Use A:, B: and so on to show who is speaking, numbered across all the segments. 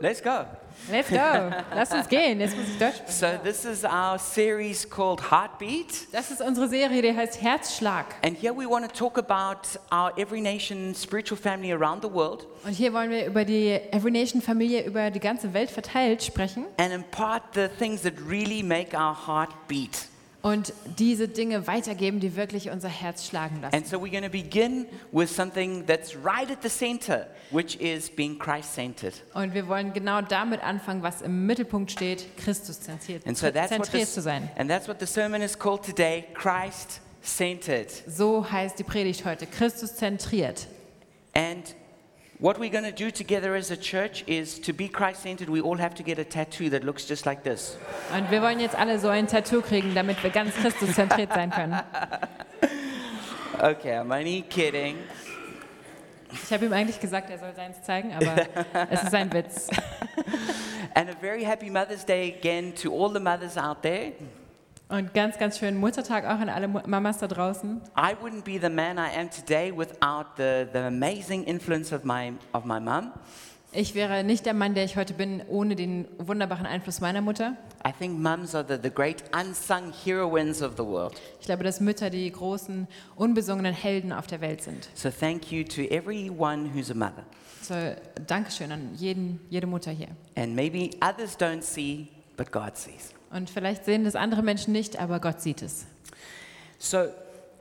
A: Let's go.
B: Let's go. Lass uns gehen. Jetzt muss ich Deutsch sprechen.
A: So, this is our series called Heartbeat.
B: Das ist unsere Serie, die heißt Herzschlag.
A: And here we want to talk about our Every Nation spiritual family around the world
B: Und hier wollen wir über die Every Nation Familie über die ganze Welt verteilt sprechen
A: and impart the things that really make our heart beat.
B: Und diese Dinge weitergeben, die wirklich unser Herz schlagen lassen.
A: And so we're going to begin with something that's right at the center, which is being Christ centered.
B: Und wir wollen genau damit anfangen, was im Mittelpunkt steht, Christus zentriert,
A: And so that's
B: zentriert zu sein.
A: and that's what the sermon is called today Christ centered.
B: So heißt die Predigt heute, Christus zentriert.
A: And what we're going to do together as a church is to be Christ centered, we all have to get a tattoo that looks just like this.
B: Und wir wollen jetzt alle so ein Tattoo kriegen, damit wir ganz Christus zentriert sein können.
A: Okay, I'm only kidding.
B: Ich habe ihm eigentlich gesagt, er soll seins zeigen, aber es ist ein Witz.
A: And a very happy Mother's Day again to all the mothers out there.
B: Und ganz, ganz schönen Muttertag auch an alle Mamas da draußen.
A: I wouldn't be the man I am today without the, the amazing influence of my, of my mum.
B: Ich wäre nicht der Mann, der ich heute bin, ohne den wunderbaren Einfluss meiner Mutter.
A: I think mums are the, the great unsung heroines of the world.
B: Ich glaube, dass Mütter die großen, unbesungenen Helden auf der Welt sind.
A: So thank you to everyone who's a mother.
B: So, Dankeschön an jeden, jede Mutter hier.
A: And maybe others don't see, but God sees.
B: Und vielleicht sehen das andere Menschen nicht, aber Gott sieht es.
A: So,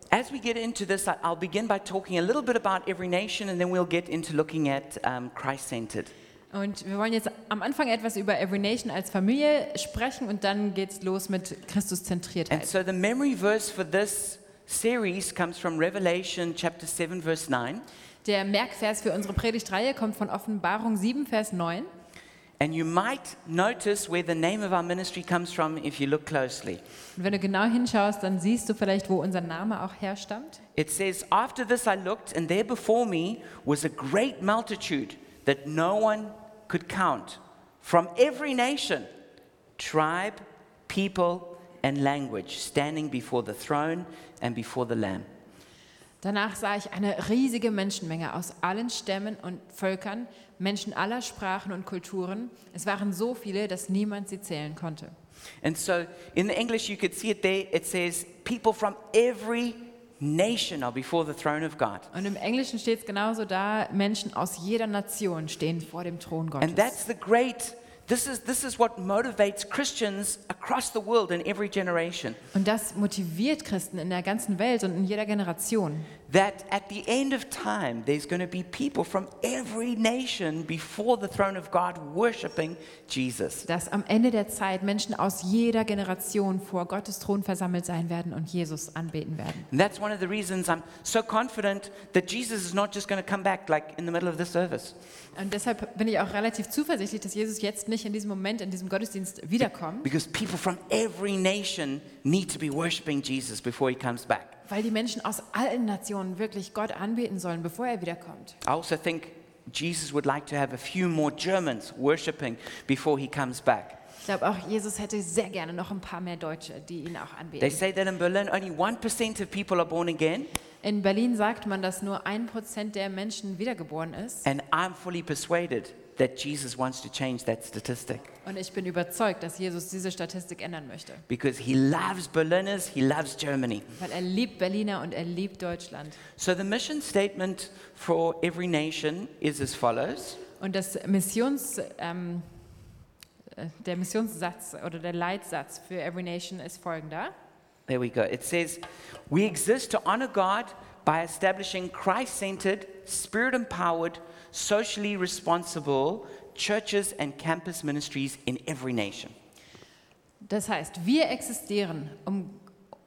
A: as we get into this, I'll begin by talking a little bit about every nation, and then we'll get into looking at um, Christ centered.
B: Und wir wollen jetzt am Anfang etwas über Every Nation als Familie sprechen und dann geht's los mit
A: And
B: Christuszentriertheit.
A: so, the memory verse for this series comes from Revelation chapter 7, verse 9.
B: Der Merkvers für unsere Predigtreihe kommt von Offenbarung 7, Vers 9.
A: And you might notice where the name of our ministry comes from if you look closely.
B: Und wenn du genau hinschaust, dann siehst du vielleicht, wo unser Name auch herstammt.
A: It says, After this I looked, and there before me was a great multitude that no one could count, from every nation, tribe, people, and language, standing before the throne and before the Lamb.
B: Danach sah ich eine riesige Menschenmenge aus allen Stämmen und Völkern, Menschen aller Sprachen und Kulturen. Es waren so viele, dass niemand sie zählen konnte.
A: And so in the English, you could see it there. It says, People from every nation are before the throne of God.
B: Und im Englischen steht es genauso da, Menschen aus jeder Nation stehen vor dem Thron
A: And
B: Gottes.
A: that's the great, this is, this is what motivates Christians across the world in every generation.
B: Und das motiviert Christen in der ganzen Welt und in jeder Generation.
A: That at the end of time, there's going to be people from every nation before the throne of God worshiping Jesus.
B: Dass am Ende der Zeit Menschen aus jeder Generation vor Gottes Thron versammelt sein werden und Jesus anbeten werden.
A: And that's one of the reasons I'm so confident that Jesus is not just going to come back like in the middle of the service.
B: Und deshalb bin ich auch relativ zuversichtlich, dass Jesus jetzt nicht in diesem Moment, in diesem Gottesdienst wiederkommt,
A: Because people from every nation need to be worshiping Jesus before he comes back.
B: weil die Menschen aus allen Nationen wirklich Gott anbeten sollen, bevor er wiederkommt.
A: I also think Jesus would like to have a few more Germans worshiping before he comes back.
B: Ich glaube auch, Jesus hätte sehr gerne noch ein paar mehr Deutsche, die ihn auch
A: They
B: anbeten.
A: say that in Berlin only 1% of people are born again,
B: In Berlin sagt man, dass nur ein Prozent der Menschen wiedergeboren ist.
A: and I'm fully persuaded that Jesus wants to change that statistic
B: Und ich bin überzeugt, dass Jesus diese Statistik ändern möchte.
A: because he loves Berliners, he loves Germany.
B: Weil er liebt Berliner und er liebt Deutschland.
A: So the mission statement for every nation is as follows
B: Und das Missions, ähm, äh, der Missionssatz oder der Leitsatz für Every Nation ist folgender.
A: There we go. It says, We exist to honor God by establishing Christ centered, spirit empowered, socially responsible churches and campus ministries in every nation.
B: Das heißt, wir existieren, um,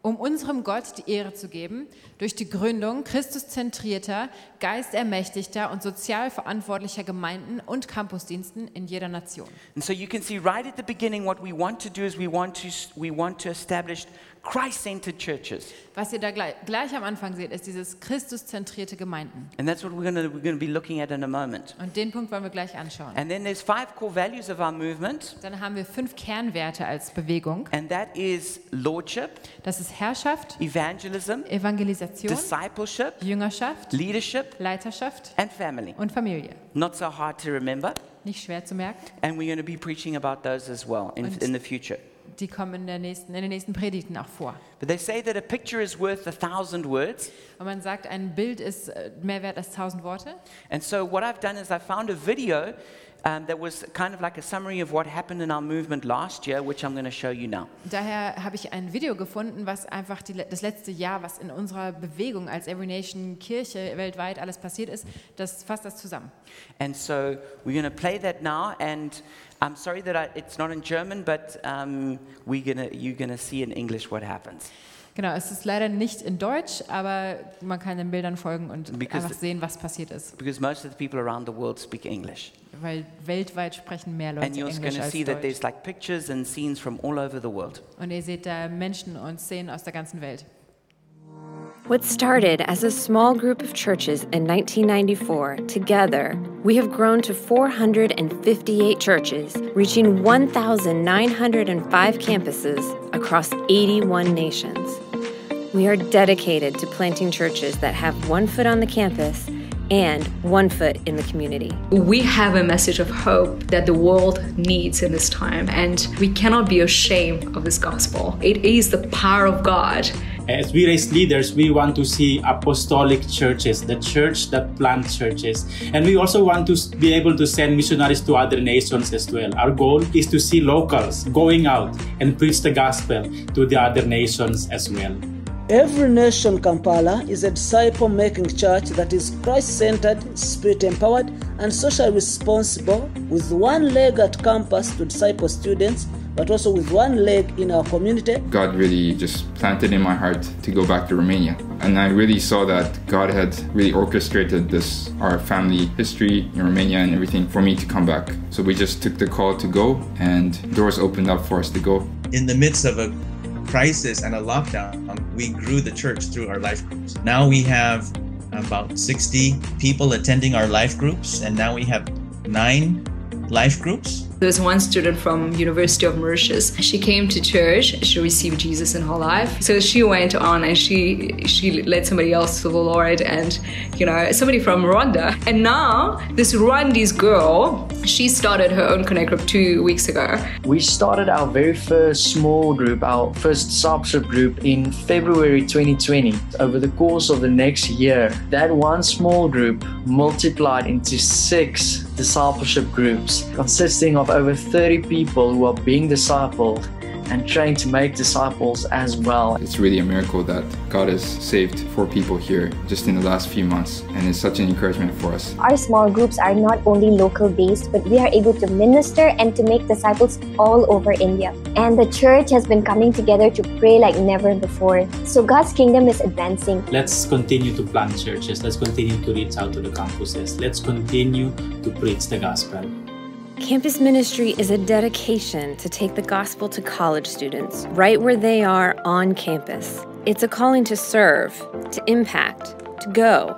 B: um unserem Gott die Ehre zu geben, durch die Gründung christuszentrierter, geistermächtigter und sozial verantwortlicher Gemeinden und Campusdiensten in jeder Nation.
A: And so you can see right at the beginning what we want to do is we want to, we want to establish Christ centered churches.
B: Was ihr da gleich, gleich am Anfang seht, ist dieses christuszentrierte Gemeinden.
A: And that's what we're going we're going to be looking at in a moment.
B: Und den Punkt wollen wir gleich anschauen.
A: And then there's five core values of our movement,
B: Dann haben wir fünf Kernwerte als Bewegung.
A: and that is lordship,
B: Das ist Herrschaft,
A: evangelism,
B: Evangelisation,
A: discipleship,
B: Jüngerschaft,
A: leadership,
B: Leiterschaft
A: and family.
B: und Familie.
A: Not so hard to remember.
B: nicht schwer zu merken.
A: And we're going to be preaching about those as well in,
B: Und-
A: in the future.
B: Die kommen in, der nächsten, in den nächsten Predigten auch vor.
A: But they say that a picture is worth a thousand words.
B: Und man sagt, ein Bild ist äh, mehr wert als tausend Worte.
A: And so what I've done is I found a video um, that was kind of like a summary of what happened in our movement last year, which I'm going to show you now.
B: Daher habe ich ein Video gefunden, was einfach die, das letzte Jahr, was in unserer Bewegung als Every Nation Kirche weltweit alles passiert ist, das fasst das zusammen.
A: And so we're going to play that now. And I'm sorry that I, it's not in German, but um, we're gonna, you're to see in English what happens.
B: Genau, es ist leider nicht in Deutsch, aber man kann den Bildern folgen und
A: Because
B: einfach sehen, was passiert ist.
A: Because most of the people around the world speak English.
B: Weil weltweit sprechen mehr Leute
A: And you're
B: Englisch als
A: see that
B: Deutsch.
A: there's like pictures and scenes from all over the world.
B: Und ihr seht da Menschen und Szenen aus der ganzen Welt.
C: What started as a small group of churches in 1994, together, we have grown to 458 churches, reaching 1,905 campuses across 81 nations. We are dedicated to planting churches that have one foot on the campus and one foot in the community.
D: We have a message of hope that the world needs in this time, and we cannot be ashamed of this gospel. It is the power of God.
E: As we raise leaders, we want to see apostolic churches, the church that plant churches. And we also want to be able to send missionaries to other nations as well. Our goal is to see locals going out and preach the gospel to the other nations as well.
F: Every Nation Kampala is a disciple making church that is Christ centered, spirit empowered, and socially responsible, with one leg at campus to disciple students, but also with one leg in our community.
G: God really just planted in my heart to go back to Romania. And I really saw that God had really orchestrated this, our family history in Romania and everything for me to come back. So we just took the call to go and doors opened up for us to go.
H: in the midst of a crisis and a lockdown, we grew the church through our life groups. Now we have about 60 people attending our life groups, and now we have nine life groups.
D: There's one student from University of Mauritius. She came to church. She received Jesus in her life. So she went on and she she led somebody else to the Lord, and you know somebody from Rwanda. And now this Rwandese girl, she started her own connect group two weeks ago.
I: We started our very first small group, our first discipleship group in February 2020. Over the course of the next year, that one small group multiplied into six discipleship groups consisting of over 30 people who are being discipled and trained to make disciples as well.
G: It's really a miracle that God has saved four people here just in the last few months. And it's such an encouragement for us.
J: Our small groups are not only local based, but we are able to minister and to make disciples all over India. And the church has been coming together to pray like never before. So God's kingdom is advancing.
E: Let's continue to plant churches. Let's continue to reach out to the campuses. Let's continue to preach the gospel.
C: Campus ministry is a dedication to take the gospel to college students right where they are on campus. It's a calling to serve, to impact, to go.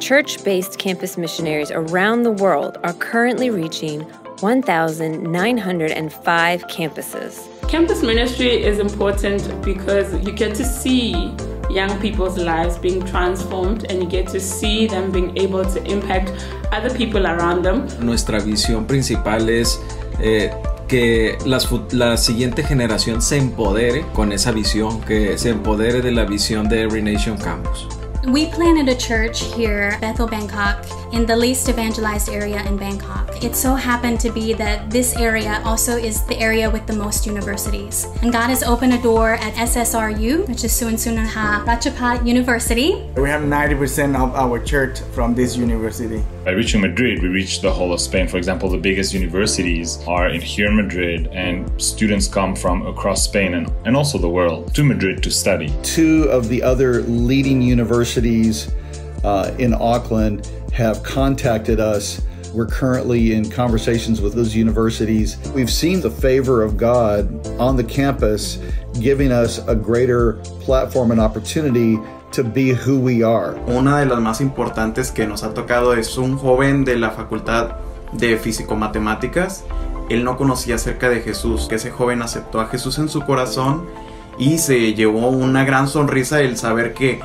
C: Church based campus missionaries around the world are currently reaching 1,905 campuses.
K: Campus ministry is important because you get to see young people's lives being transformed and you get to see them being able to impact other people around them.
L: Nuestra visión principal es eh, que las la siguiente generación se empodere con esa visión, que se empodere de la visión de Every Nation Campus.
M: We planted a church here, Bethel, Bangkok, in the least evangelized area in Bangkok. It so happened to be that this area also is the area with the most universities. And God has opened a door at SSRU, which is Suan Suansunaha Ratchapat University.
N: We have 90% of our church from this university.
O: By reaching Madrid, we reach the whole of Spain. For example, the biggest universities are in here in Madrid, and students come from across Spain and, and also the world to Madrid to study.
P: Two of the other leading universities uh, in Auckland have contacted us. We're currently in conversations with those universities. We've seen the favor of God on the campus giving us a greater platform and opportunity to be who we are.
Q: Una de las más importantes que nos ha tocado es un joven de la Facultad de Físico-Matemáticas. Él no conocía acerca de Jesús, que ese joven aceptó a Jesús en su corazón y se llevó una gran sonrisa el saber que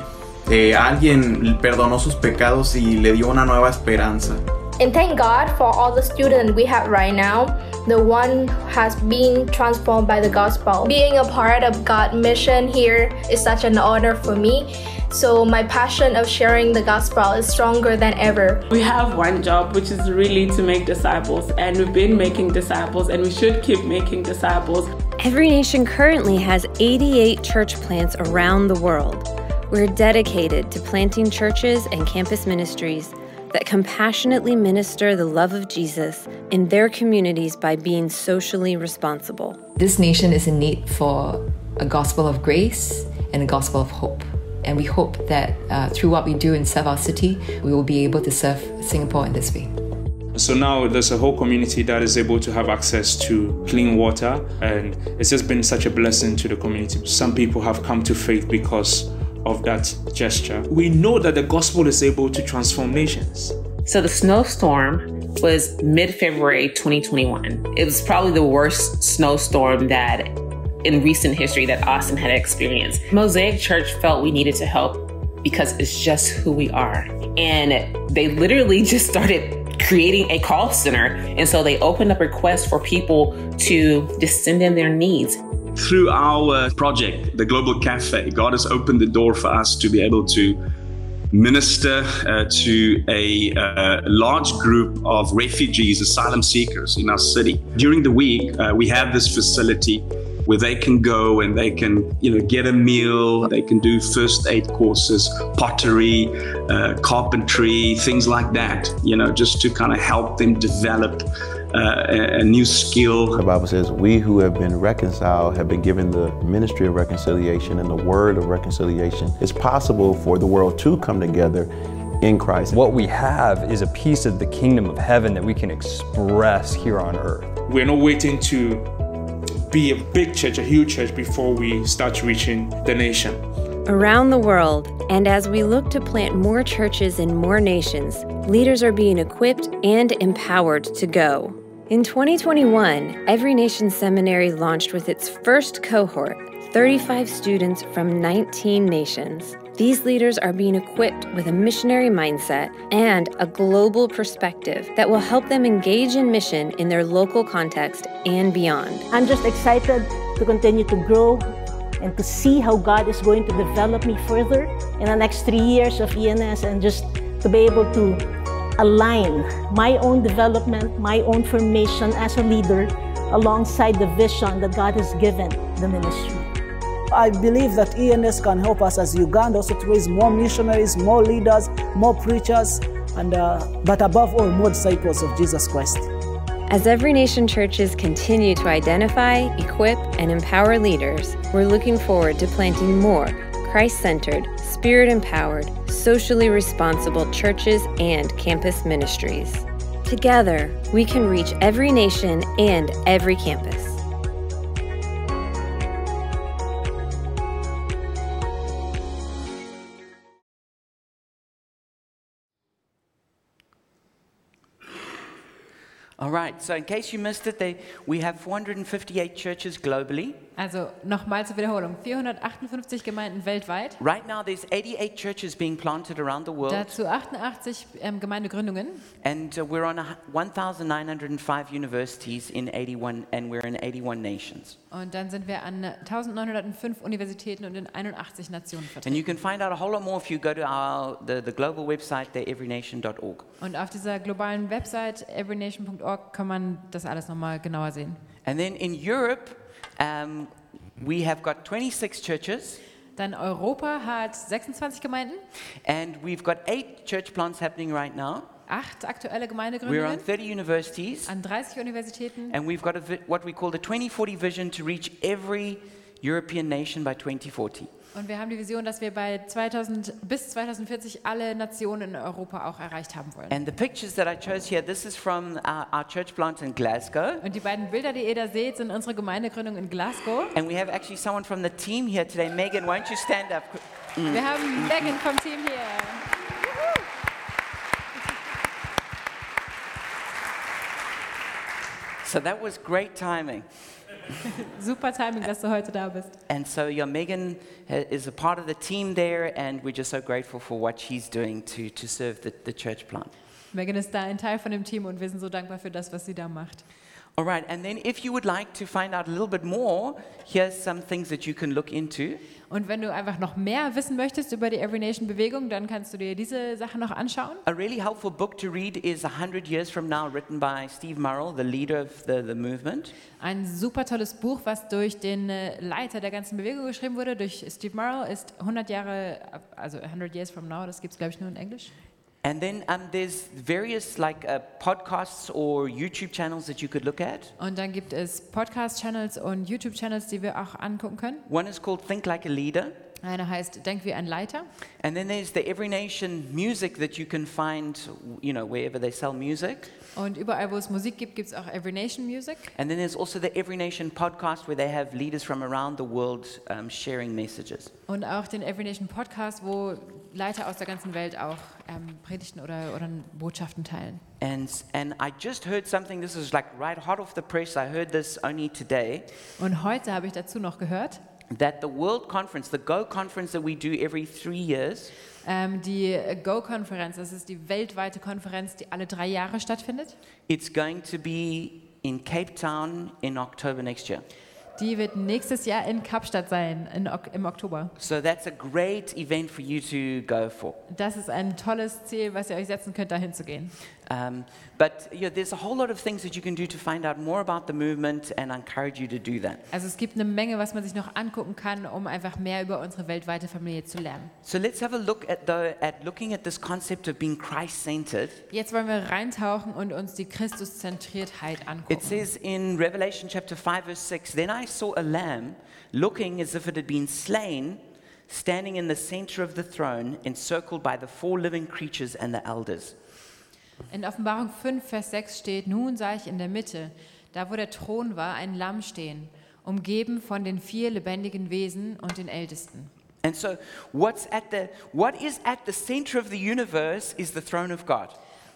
Q: eh, alguien perdonó sus pecados y le dio una nueva esperanza.
R: And thank God for all the students we have right now. The one has been transformed by the gospel. Being a part of God's mission here is such an honor for me. So my passion of sharing the gospel is stronger than ever.
K: We have one job, which is really to make disciples, and we've been making disciples, and we should keep making disciples.
C: Every Nation currently has 88 church plants around the world. We're dedicated to planting churches and campus ministries that compassionately minister the love of Jesus in their communities by being socially responsible.
S: This nation is in need for a gospel of grace and a gospel of hope. And we hope that uh, through what we do in Serve Our City, we will be able to serve Singapore in this way.
T: So now there's a whole community that is able to have access to clean water, and it's just been such a blessing to the community. Some people have come to faith because of that gesture. We know that the gospel is able to transform nations.
U: So the snowstorm was mid February 2021. It was probably the worst snowstorm that in recent history that Austin had experienced. Mosaic Church felt we needed to help because it's just who we are. And they literally just started creating a call center. And so they opened up requests for people to just send in their needs.
V: Through our project, the Global Cafe, God has opened the door for us to be able to minister uh, to a uh, large group of refugees, asylum seekers in our city. During the week, uh, we have this facility where they can go and they can, you know, get a meal. They can do first aid courses, pottery, uh, carpentry, things like that. You know, just to kind of help them develop uh, a, a new skill.
W: The Bible says, We who have been reconciled have been given the ministry of reconciliation and the word of reconciliation. It's possible for the world to come together in Christ.
X: What we have is a piece of the kingdom of heaven that we can express here on earth.
T: We're not waiting to be a big church, a huge church, before we start reaching the nation.
C: Around the world, and as we look to plant more churches in more nations, leaders are being equipped and empowered to go. In 2021, Every Nation Seminary launched with its first cohort, 35 students from 19 nations. These leaders are being equipped with a missionary mindset and a global perspective that will help them engage in mission in their local context and beyond.
Y: I'm just excited to continue to grow and to see how God is going to develop me further in the next three years of ENS and just to be able to align my own development, my own formation as a leader alongside the vision that God has given the ministry.
F: I believe that ENS can help us as Uganda also to raise more missionaries, more leaders, more preachers, and uh, but above all, more disciples of Jesus Christ.
C: As Every Nation churches continue to identify, equip, and empower leaders, we're looking forward to planting more Christ centered, spirit empowered, socially responsible churches and campus ministries. Together, we can reach every nation and every campus.
A: All right, so in case you missed it, they, we have 458 churches globally.
B: Also nochmal zur Wiederholung, 458 Gemeinden weltweit.
A: Right now, there's 88 churches being planted around the world.
B: Dazu 88 ähm, Gemeindegründungen.
A: And uh, we're on a, 1,905 universities in 81, and we're in 81 nations.
B: Und dann sind wir an 1905 Universitäten und in 81 Nationen vertreten.
A: And you can find out a whole lot more if you go to our, the, the global website, theeverynation.org.
B: Und auf dieser globalen Website everynation.org kann man das alles nochmal genauer sehen.
A: And then in Europe, um, we have got 26 churches.
B: Dann Europa hat 26 Gemeinden.
A: And we've got eight church plants happening right now.
B: Acht aktuelle
A: We're on 30 universities.
B: an 30 Universitäten.
A: And we've got a, what we call the 2040 vision to reach every European nation by 2040.
B: Und wir haben die Vision, dass wir bei 2000 bis 2040 alle Nationen in Europa auch erreicht haben wollen.
A: And the pictures that I chose here, this is from our, our church plant in Glasgow.
B: Und die beiden Bilder, die ihr da seht, sind unsere Gemeindegründung in Glasgow.
A: And we have actually someone from the team here today. Megan, won't you stand up? Mm.
B: Wir haben Megan vom Team hier.
A: So that was great timing.
B: Super Timing, dass du heute da bist.
A: And so, yeah, Megan uh, is a part of the team there, and we're just so grateful for what she's doing to, to serve the, the church plant.
B: Megan ist da ein Teil von dem Team und wir sind so dankbar für das, was sie da macht.
A: All right, and then if you would like to find out a little bit more, here's some things that you can look into.
B: Und wenn du einfach noch mehr wissen möchtest über die Every Nation Bewegung, dann kannst du dir diese Sachen noch anschauen.
A: A really helpful book to read is 100 Years From Now, written by Steve Murrell, the leader of the, the movement.
B: Ein super tolles Buch, was durch den äh, Leiter der ganzen Bewegung geschrieben wurde, durch Steve Murrow, ist 100 Jahre, also 100 Years From Now, das gibt es glaube ich nur in Englisch.
A: And then um, there's various like uh, podcasts or YouTube channels that you could look at.
B: Und dann gibt es Podcast-Channels und YouTube-Channels, die wir auch angucken können.
A: One is called Think Like a Leader.
B: Einer heißt Denk wie ein Leiter.
A: And then there's the Every Nation music that you can find, you know, wherever they sell music.
B: Und überall, wo es Musik gibt, gibt es auch Every Nation Music.
A: And then there's also the Every Nation podcast where they have leaders from around the world um, sharing messages.
B: Und auch den Every Nation Podcast, wo Leiter aus der ganzen Welt auch ähm, Predigten oder, oder Botschaften teilen.
A: And, and I just heard something, this is like right hot off the press, I heard this only today.
B: Und heute habe ich dazu noch gehört,
A: that the World Conference, the Go Conference that we do every three years,
B: ähm, die Go-Konferenz, das ist die weltweite Konferenz, die alle drei Jahre stattfindet.
A: it's going to be in Cape Town in October next year.
B: Die wird nächstes Jahr in Kapstadt sein, in, Ok- im Oktober.
A: So that's a great event for you to go for.
B: Das ist ein tolles Ziel, was ihr euch setzen könnt, dahin zu gehen.
A: Um, but you know, there's a whole lot of things that you can do to find out more about the movement, and I encourage you to do that.
B: Also es gibt eine Menge, was man sich noch angucken kann, um einfach mehr über unsere weltweite Familie zu lernen.
A: So let's have a look at, the, at looking at this concept of being Christ-centered.
B: Jetzt wollen wir reintauchen und uns die Christuszentriertheit angucken.
A: It says in Revelation chapter 5, verse 6 Then I saw a lamb looking as if it had been slain, standing in the center of the throne, encircled by the four living creatures and the elders.
B: In Offenbarung 5, Vers 6 steht, nun sah ich in der Mitte, da wo der Thron war, ein Lamm stehen, umgeben von den vier lebendigen Wesen und den Ältesten.
A: And so, what's at the, what is at the center of the universe is the throne of God.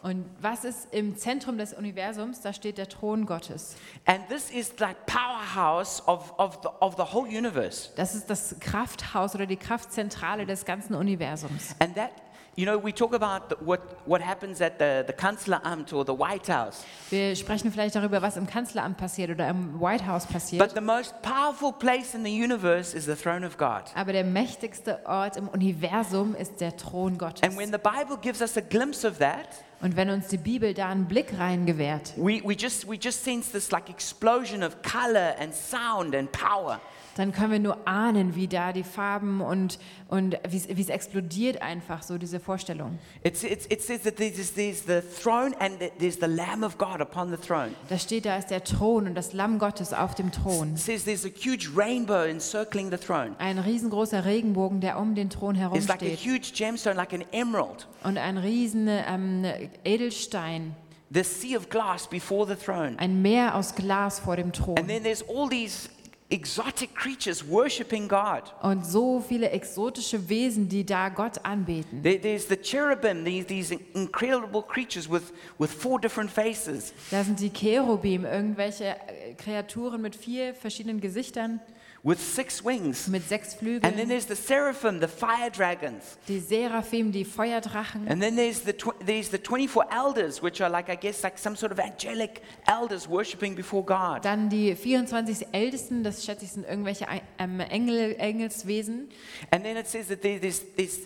B: Und was ist im Zentrum des Universums? Da steht der Thron Gottes.
A: And this is like powerhouse of, of, the, of the whole universe.
B: Das ist das Krafthaus oder die Kraftzentrale des ganzen Universums.
A: And that, you know, we talk about what, what happens at the, the Kanzleramt or the White House.
B: Wir sprechen vielleicht darüber, was im Kanzleramt passiert oder im White House
A: But
B: passiert.
A: the most powerful place in the universe is the throne of God.
B: Aber der mächtigste Ort im Universum ist der Thron Gottes.
A: And when the Bible gives us a glimpse of that,
B: Und wenn uns die Bibel da einen Blick rein gewährt,
A: we, we, just, we just sense this like explosion of color and sound and power.
B: Dann können wir nur ahnen, wie da die Farben und, und wie es- explodiert einfach, so diese Vorstellung.
A: It's, it's, it says that there's, there's the throne and that there's the Lamb of God upon the throne.
B: Da steht, da ist der Thron und das Lamm Gottes auf dem Thron.
A: It says there's a huge rainbow encircling the throne.
B: Ein riesengroßer Regenbogen, der um den Thron herum
A: It's like a
B: steht.
A: huge gemstone, like an emerald.
B: Und ein riesen ähm, Edelstein,
A: The sea of glass before the throne.
B: ein Meer aus Glas vor dem
A: And
B: Thron.
A: then there's all these exotic creatures worshiping God.
B: Und so viele exotische Wesen, die da Gott anbeten.
A: There, there's the cherubim, these, these incredible creatures with, with four different faces.
B: Da sind die Cherubim, irgendwelche äh, Kreaturen mit vier verschiedenen Gesichtern,
A: with six wings.
B: mit sechs
A: And then
B: Flügeln.
A: there's the seraphim, the fire dragons.
B: Die Seraphim, die Feuerdrachen.
A: And then there's the, there's the 24 elders, which are like, I guess, like some sort of angelic elders worshiping before God.
B: Dann die 24 Ältesten, das schätze ich sind irgendwelche ähm, Engel, Engelswesen.
A: And then it says that there- there's, there's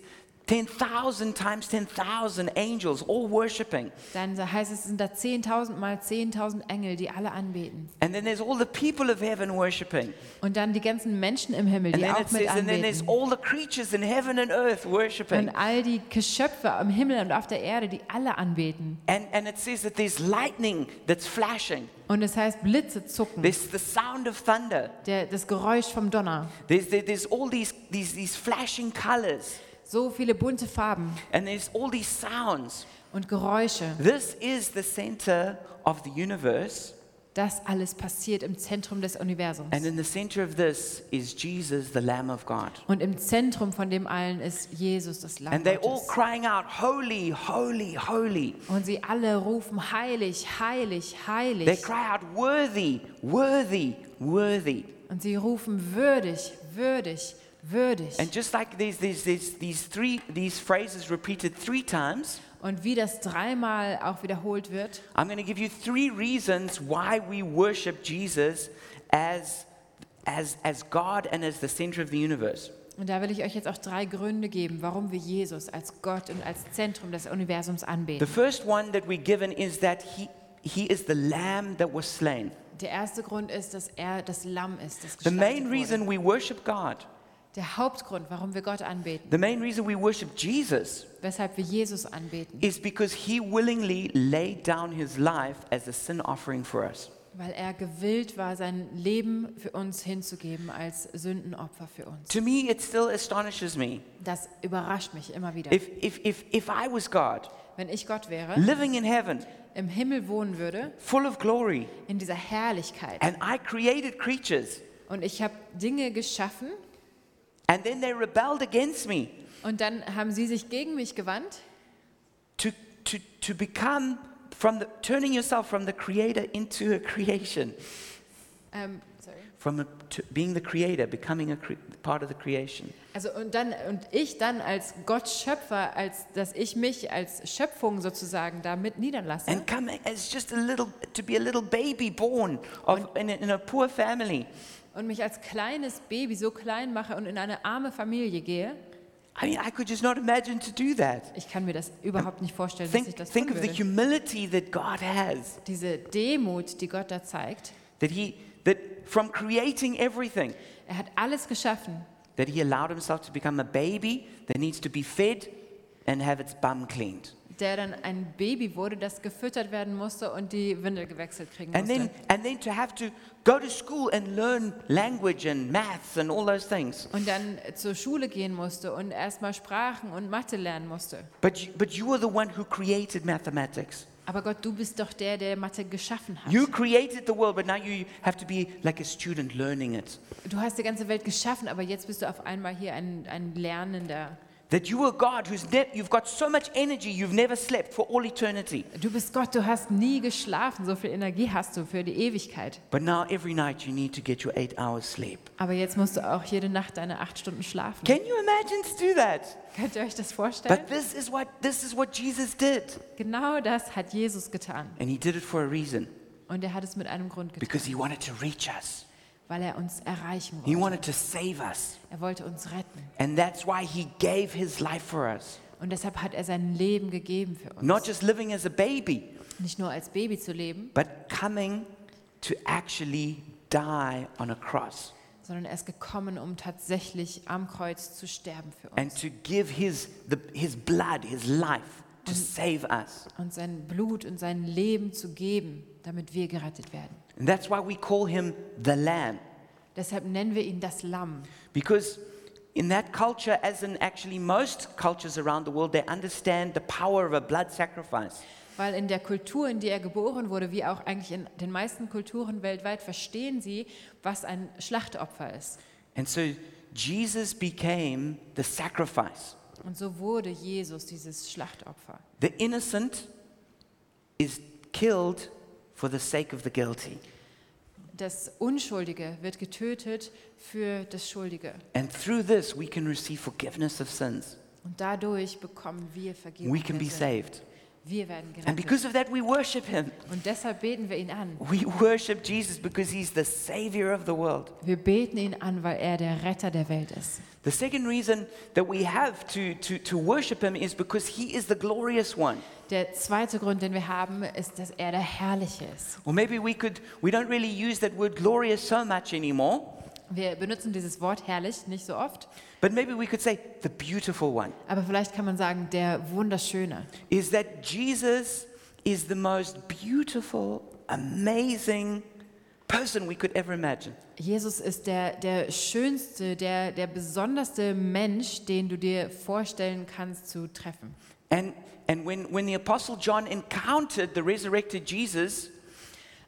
A: 10,000 times 10,000 angels all worshiping.
B: Dann heißt es, sind da 10.000 mal 10.000 Engel, die alle anbeten.
A: And then there's all the people of heaven worshiping.
B: Und dann die ganzen Menschen im Himmel,
A: And
B: die
A: then
B: auch
A: it
B: mit
A: says, and then there's
B: anbeten.
A: all the creatures in heaven and earth worshiping.
B: Und all die Geschöpfe am Himmel und auf der Erde, die alle anbeten.
A: And, and it says that there's lightning that's flashing.
B: Und es heißt, Blitze zucken.
A: There's the sound of thunder.
B: Der, das Geräusch vom Donner.
A: There's, there- there's all these, these, these flashing colors.
B: So viele bunte Farben
A: And there's all these sounds.
B: und Geräusche.
A: This is the center of the universe.
B: Das alles passiert im Zentrum des Universums.
A: And in the center of this is Jesus, the Lamb of God.
B: Und im Zentrum von dem allen ist Jesus, das Lamm
A: And they're all
B: Gottes.
A: crying out, Holy, holy, holy.
B: Und sie alle rufen heilig, heilig,
A: They
B: heilig.
A: cry out, Worthy, worthy, worthy.
B: Und sie rufen würdig, würdig, würdig.
A: And just like these, these, these, these three these phrases repeated three times,
B: Und wie das dreimal auch wiederholt wird,
A: I'm going to give you three reasons why we worship Jesus as, as, as God and as the center of the universe.
B: und da will ich euch jetzt auch drei Gründe geben, warum wir Jesus als Gott und als Zentrum des Universums
A: The
B: anbeten.
A: first one that we're given is that he, he is the lamb that was slain.
B: Der erste Grund ist, dass er das Lamm ist, das
A: The main
B: geschlachtet
A: reason
B: wurde.
A: we worship God,
B: Der Hauptgrund, warum wir Gott anbeten,
A: the main reason we worship Jesus,
B: weshalb wir Jesus anbeten,
A: is because he willingly laid down his life as a sin offering for us.
B: weil er gewillt war, sein Leben für uns hinzugeben als Sündenopfer für uns.
A: To me, it still astonishes me.
B: Das überrascht mich immer wieder.
A: If, if, if, if I was God,
B: Wenn ich Gott wäre,
A: living in heaven,
B: im Himmel wohnen würde,
A: full of glory,
B: in dieser Herrlichkeit,
A: and I created creatures,
B: und ich habe Dinge geschaffen,
A: and then they rebelled against me
B: und dann haben sie sich gegen mich gewandt,
A: to, to, to become from the turning yourself from the creator into a creation,
B: ähm, sorry.
A: from a, to being the creator, becoming a cre- part of the creation.
B: Also und dann und ich dann als Gott Schöpfer, als dass ich mich als Schöpfung sozusagen damit niederlasse
A: And come as just a little, to be a little baby born of, in, a, in a poor family.
B: Und mich als kleines Baby so klein mache und in eine arme Familie gehe.
A: I mean, I could just not imagine to do that.
B: Ich kann mir das überhaupt nicht vorstellen, dass ich
A: Think,
B: das
A: think
B: tun
A: of the humility that God has.
B: Diese Demut, die Gott da zeigt.
A: That he, that from creating everything,
B: Er hat alles geschaffen,
A: that he allowed himself to become a baby that needs to be fed and have its bum cleaned.
B: Der dann ein Baby wurde, das gefüttert werden musste und die Windel gewechselt kriegen
A: And
B: musste.
A: then, and then to have to go to school and learn language and maths and all those things.
B: und dann zur Schule gehen musste und erstmal Sprachen und Mathe lernen musste.
A: But you, but you are the one who created mathematics.
B: Aber Gott, du bist doch der, der Mathe geschaffen hat.
A: You created the world, but now you have to be like a student learning it.
B: Du hast die ganze Welt geschaffen, aber jetzt bist du auf einmal hier ein, ein Lernender.
A: That you are God who's ne- you've got so much energy you've never slept for all eternity.
B: Du bist Gott, du hast nie geschlafen, so viel Energie hast du für die Ewigkeit.
A: But now every night you need to get your eight hours sleep.
B: Aber jetzt musst du auch jede Nacht deine acht Stunden schlafen.
A: Can you imagine to do that?
B: Könnt ihr euch das vorstellen?
A: But this is what this is what Jesus did.
B: Genau das hat Jesus getan.
A: And he did it for a reason.
B: Und er hat es mit einem Grund getan,
A: Because he wanted to reach us.
B: Weil er uns erreichen
A: He
B: wollte.
A: wanted to save us.
B: Er wollte uns retten.
A: And that's why he gave his life for us.
B: Und deshalb hat er sein Leben gegeben für uns.
A: Not just living as a baby,
B: Nicht nur als Baby zu leben,
A: but coming to actually die on a cross
B: sondern er ist gekommen, um tatsächlich am Kreuz zu sterben für uns.
A: and to give his the, his blood, his life to save us.
B: Und sein Blut und sein Leben zu geben, damit wir gerettet werden.
A: And that's why we call him the lamb
B: Deshalb nennen wir ihn das Lamm.
A: because in that culture as in actually most cultures around the world they understand the power of a blood sacrifice.
B: Weil in der Kultur, in der er geboren wurde, wie auch eigentlich in den meisten Kulturen weltweit, verstehen sie, was ein Schlachtopfer ist.
A: And so Jesus became the sacrifice.
B: Und so wurde Jesus dieses Schlachtopfer.
A: The innocent is killed for the sake of the guilty.
B: Das Unschuldige wird getötet für das Schuldige.
A: And through this, we can receive forgiveness of sins.
B: Und dadurch bekommen wir Vergebung.
A: We can be saved.
B: Wir werden
A: And
B: gerettet.
A: because of that, we worship him.
B: Und deshalb beten wir ihn an.
A: We worship Jesus because he's the savior of the world.
B: Wir beten ihn an, weil er der Retter der Welt ist.
A: The second reason that we have to, to, to worship him is because he is the glorious one.
B: Der zweite Grund, den wir haben, ist, dass er der Herrliche ist.
A: Or maybe we could, we don't really use that word glorious so much anymore,
B: Wir benutzen dieses Wort herrlich nicht so oft,
A: but maybe we could say the beautiful one.
B: aber vielleicht kann man sagen, der Wunderschöne.
A: Is that Jesus is the most beautiful, amazing person we could ever imagine.
B: Jesus ist der, der schönste, der, der besonderste Mensch, den du dir vorstellen kannst zu treffen.
A: And, and when, when the Apostle John encountered the resurrected Jesus,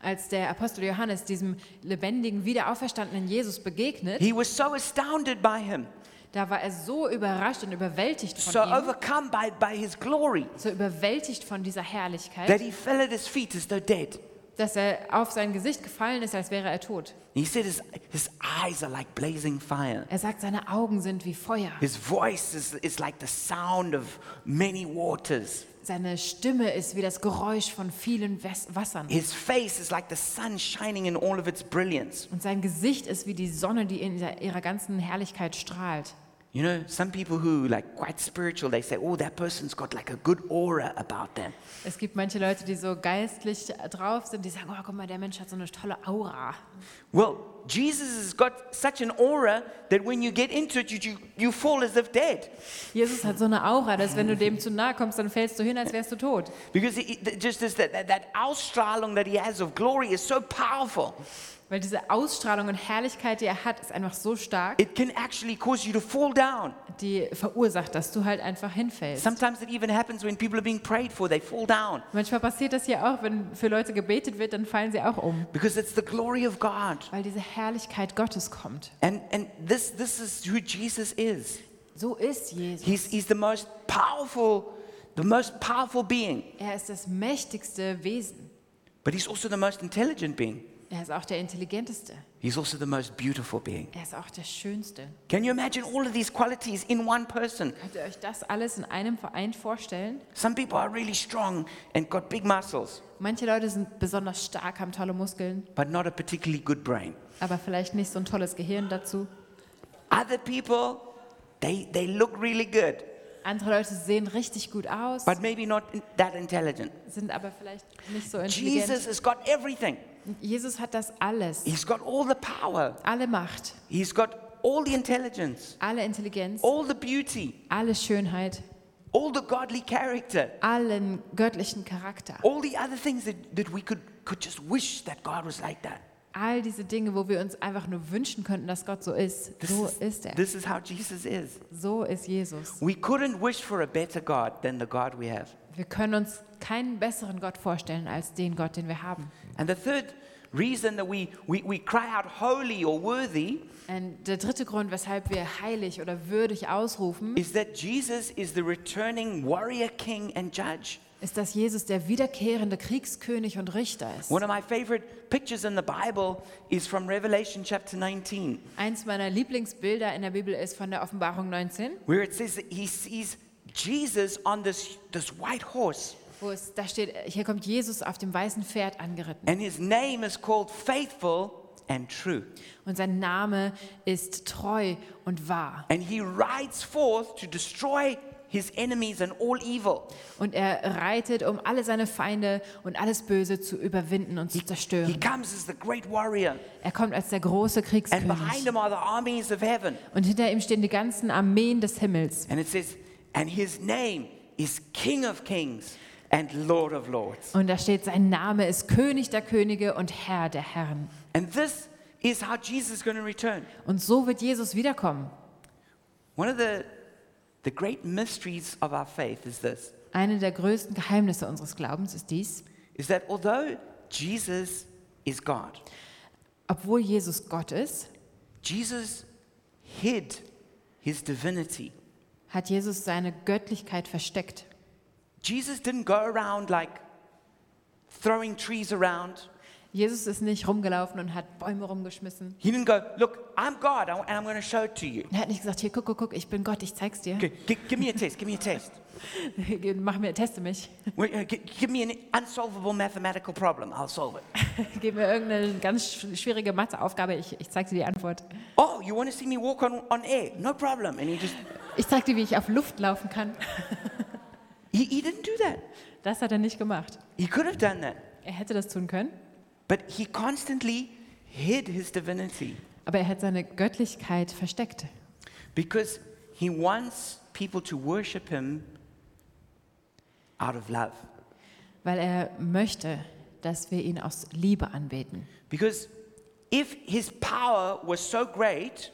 B: Als der Apostel Johannes diesem lebendigen, wiederauferstandenen Jesus begegnet,
A: he was so astounded by him,
B: da war er so überrascht und überwältigt von
A: so
B: ihm,
A: overcome by, by his glory,
B: so überwältigt von dieser
A: that
B: Herrlichkeit,
A: he fell at his feet as though dead.
B: dass er auf sein Gesicht gefallen ist, als wäre er tot.
A: He said his, his eyes are like blazing fire.
B: Er sagt, seine Augen sind wie Feuer.
A: His voice is, is like the sound of many waters.
B: seine Stimme ist wie das Geräusch von vielen Wassern.
A: His face is like the sun shining in all of its brilliance.
B: Und sein Gesicht ist wie die Sonne, die in ihrer ganzen Herrlichkeit strahlt.
A: You know, some people who like quite spiritual, they say, "Oh, that person's got like a good aura about them."
B: Es gibt manche Leute, die so geistlich drauf sind, die sagen, oh, guck mal, der Mensch hat so eine tolle Aura.
A: Well, Jesus has got such an aura that when you get into it, you, you, you fall as if dead.
B: Jesus hat so eine Aura, dass wenn du dem zu nahe kommst, dann fällst du hin, als wärst du tot.
A: Because it- just this, that, that, that Ausstrahlung that he has of glory is so powerful.
B: Weil diese Ausstrahlung und Herrlichkeit, die er hat, ist einfach so stark,
A: It can actually cause you to fall down.
B: die verursacht, dass du halt einfach hinfällst.
A: Sometimes it even happens when people are being prayed for, they fall down.
B: Manchmal passiert das ja auch, wenn für Leute gebetet wird, dann fallen sie auch um.
A: Because it's the glory of God.
B: Weil diese Herrlichkeit Gottes kommt.
A: And, and this, this is who Jesus is.
B: So ist Jesus.
A: He's, he's the most powerful, the most powerful being.
B: Er ist das mächtigste Wesen.
A: But he's also the most intelligent being.
B: Er ist auch der intelligenteste.
A: He's also the most beautiful being.
B: Er ist auch der schönste.
A: Can you imagine all of these qualities in one person?
B: Könnt ihr euch das alles in einem Verein vorstellen?
A: Some people are really strong and got big muscles,
B: Manche Leute sind besonders stark, haben tolle Muskeln,
A: but not a particularly good brain.
B: aber vielleicht nicht so ein tolles Gehirn dazu.
A: Other people, they, they look really good,
B: Andere Leute sehen richtig gut aus,
A: but maybe not that intelligent.
B: sind aber vielleicht nicht so intelligent.
A: Jesus has got everything.
B: Jesus hat das alles.
A: He's got all the power.
B: Alle Macht,
A: He's got all the intelligence,
B: alle Intelligenz,
A: all the beauty,
B: alle Schönheit,
A: all the godly character,
B: allen göttlichen Charakter.
A: all the other things that, that we could, could just wish that God was like that.
B: All diese Dinge, wo wir uns einfach nur wünschen könnten, dass Gott so ist.
A: This
B: So
A: is,
B: ist er.
A: This is how Jesus is.
B: So ist Jesus.
A: We couldn't wish for a better God than the God we have.
B: Wir können uns keinen besseren Gott vorstellen als den Gott, den wir haben.
A: And the third reason that we, we, we cry out holy or worthy
B: Und der dritte Grund, weshalb wir heilig oder würdig ausrufen,
A: is that Jesus is the returning warrior king and judge.
B: ist, dass Jesus der wiederkehrende Kriegskönig und Richter ist.
A: One of my favorite pictures in the Bible is from Revelation chapter 19,
B: Eins meiner Lieblingsbilder in der Bibel ist von der Offenbarung 19,
A: where it says that he sees Jesus on this, this white horse,
B: wo es da steht, hier kommt Jesus auf dem weißen Pferd angeritten.
A: and his name is called Faithful and True.
B: Und sein Name ist treu und wahr.
A: And he rides forth to destroy his enemies and all evil.
B: Und er reitet, um alle seine Feinde und alles Böse zu überwinden und zu
A: He
B: zerstören.
A: comes as the great warrior,
B: Er kommt als der große
A: and behind
B: Kriegskönig.
A: him are the armies of heaven.
B: Und hinter ihm stehen die ganzen Armeen des Himmels.
A: And it says, and his name is King of Kings and Lord of Lords.
B: Und da steht, sein Name ist König der Könige und Herr der Herren.
A: And this is how Jesus is going to return.
B: Und so wird Jesus wiederkommen.
A: One of the, the great mysteries of our faith is this
B: Eine der größten Geheimnisse unseres Glaubens ist dies,
A: is that although Jesus is God,
B: obwohl Jesus Gott ist,
A: Jesus hid his divinity.
B: hat Jesus seine Göttlichkeit versteckt.
A: Jesus didn't go around like throwing trees around.
B: Jesus ist nicht rumgelaufen und hat Bäume rumgeschmissen.
A: He didn't go, Look, I'm God, and I'm going to show it to you.
B: Er hat nicht gesagt, hier, guck, guck, guck, ich bin Gott, ich zeig's dir.
A: G- give me a test, give me a test.
B: Mach mir, teste mich.
A: Uh, gi- Give me an unsolvable mathematical problem, I'll solve it.
B: Gib mir irgendeine ganz sch- schwierige Matheaufgabe, ich, ich zeig dir die Antwort.
A: Oh, you want to see me walk on, on air? No problem. And he just,
B: Ich zeig dir, wie ich auf Luft laufen kann.
A: he, he didn't do that.
B: Das hat er nicht gemacht.
A: He could have done that.
B: Er hätte das tun können,
A: But he constantly hid his divinity
B: aber er hat seine Göttlichkeit versteckt.
A: because he wants people to worship him out of love.
B: Weil er möchte, dass wir ihn aus Liebe anbeten.
A: Because if his power was so great,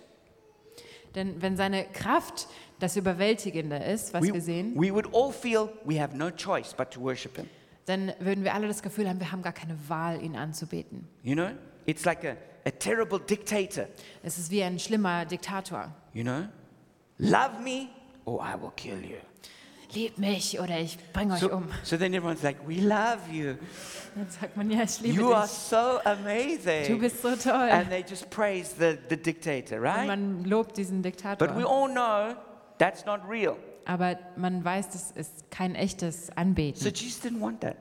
B: Denn wenn seine Kraft das Überwältigende ist, was
A: we,
B: wir sehen,
A: we would all feel we have no choice but to worship him.
B: dann würden wir alle das Gefühl haben, wir haben gar keine Wahl, ihn anzubeten.
A: You know? It's like a, a terrible dictator.
B: Es ist wie ein schlimmer Diktator.
A: You know? Love me or I will kill you.
B: Liebt mich oder ich bringe euch
A: So,
B: um.
A: so then everyone's like, We love you.
B: Dann sagt man, ja, ich liebe
A: You are
B: dich.
A: so amazing.
B: Du bist so toll.
A: And they just praise the, the dictator,
B: Und
A: right?
B: man lobt diesen Diktator.
A: But we all know that's not real.
B: aber man weiß, das ist kein echtes Anbeten.
A: So Jesus didn't want that.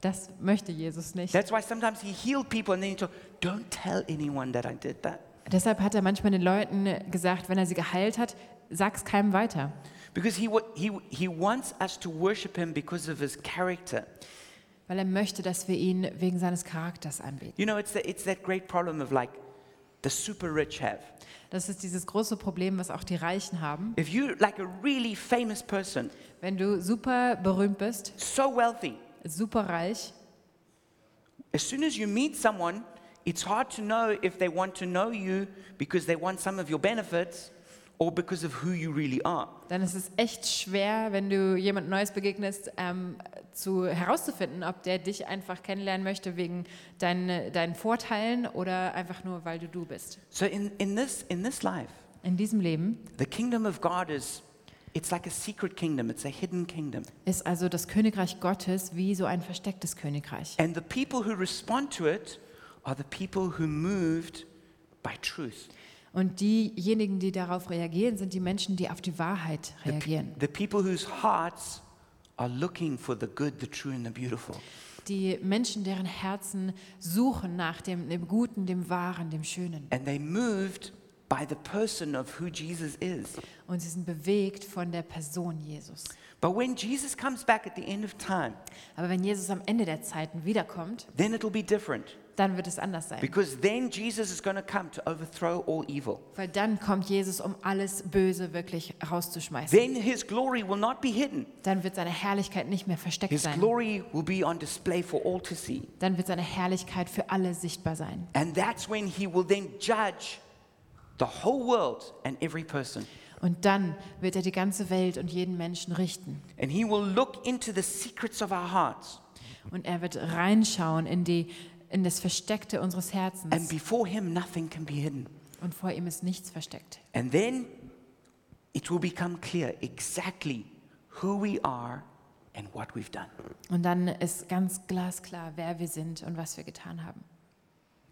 B: Das möchte Jesus nicht.
A: That's why sometimes he healed people and then he told, don't tell anyone that I did that.
B: Deshalb hat er manchmal den Leuten gesagt, wenn er sie geheilt hat, sag's keinem weiter.
A: Because he, he, he wants us to worship him because of his character.
B: Weil er möchte, dass wir ihn wegen seines Charakters anbeten.
A: You know, it's, the, it's that great problem of like the super rich have.
B: Das ist dieses große Problem, was auch die Reichen haben.
A: If you're like a really famous person,
B: Wenn du super berühmt bist,
A: so wealthy,
B: super reich,
A: as soon as you meet someone, it's hard to know if they want to know you because they want some of your benefits or because of who you really are.
B: dann ist es echt schwer, wenn du jemand Neues begegnest, ähm, zu, herauszufinden, ob der dich einfach kennenlernen möchte wegen deinen, deinen Vorteilen oder einfach nur, weil du du bist.
A: So in, in, this, in this life,
B: In diesem Leben
A: the kingdom of God is, it's like a secret kingdom. It's a hidden kingdom.
B: ist also das Königreich Gottes wie so ein verstecktes Königreich.
A: And the people who respond to it are the people who moved by truth.
B: Und diejenigen, die darauf reagieren, sind die Menschen, die auf die Wahrheit reagieren.
A: The people whose hearts are looking for the good, the true, and the beautiful.
B: Die Menschen, deren Herzen suchen nach dem, dem Guten, dem Wahren, dem Schönen.
A: And they moved by the person of who Jesus is.
B: Und sie sind bewegt von der Person Jesus.
A: But when Jesus comes back at the end of time,
B: Aber wenn Jesus am Ende der Zeiten wiederkommt,
A: then it'll be different.
B: Dann wird es anders sein.
A: Because then Jesus is going to come to overthrow all evil.
B: Weil dann kommt Jesus, um alles Böse wirklich rauszuschmeißen.
A: Then his glory will not be hidden.
B: Dann wird seine Herrlichkeit nicht mehr versteckt
A: His
B: sein.
A: glory will be on display for all to see.
B: Dann wird seine Herrlichkeit für alle sichtbar sein.
A: And that's when he will then judge the whole world and every person.
B: Und dann wird er die ganze Welt und jeden Menschen richten.
A: And he will look into the secrets of our hearts.
B: Und er wird reinschauen in, die, in das Versteckte unseres
A: And
B: Herzens.
A: before him, nothing can be hidden.
B: Und vor ihm ist nichts versteckt.
A: And then it will become clear exactly who we are and what we've done.
B: Und dann ist ganz glasklar, wer wir sind und was wir getan haben.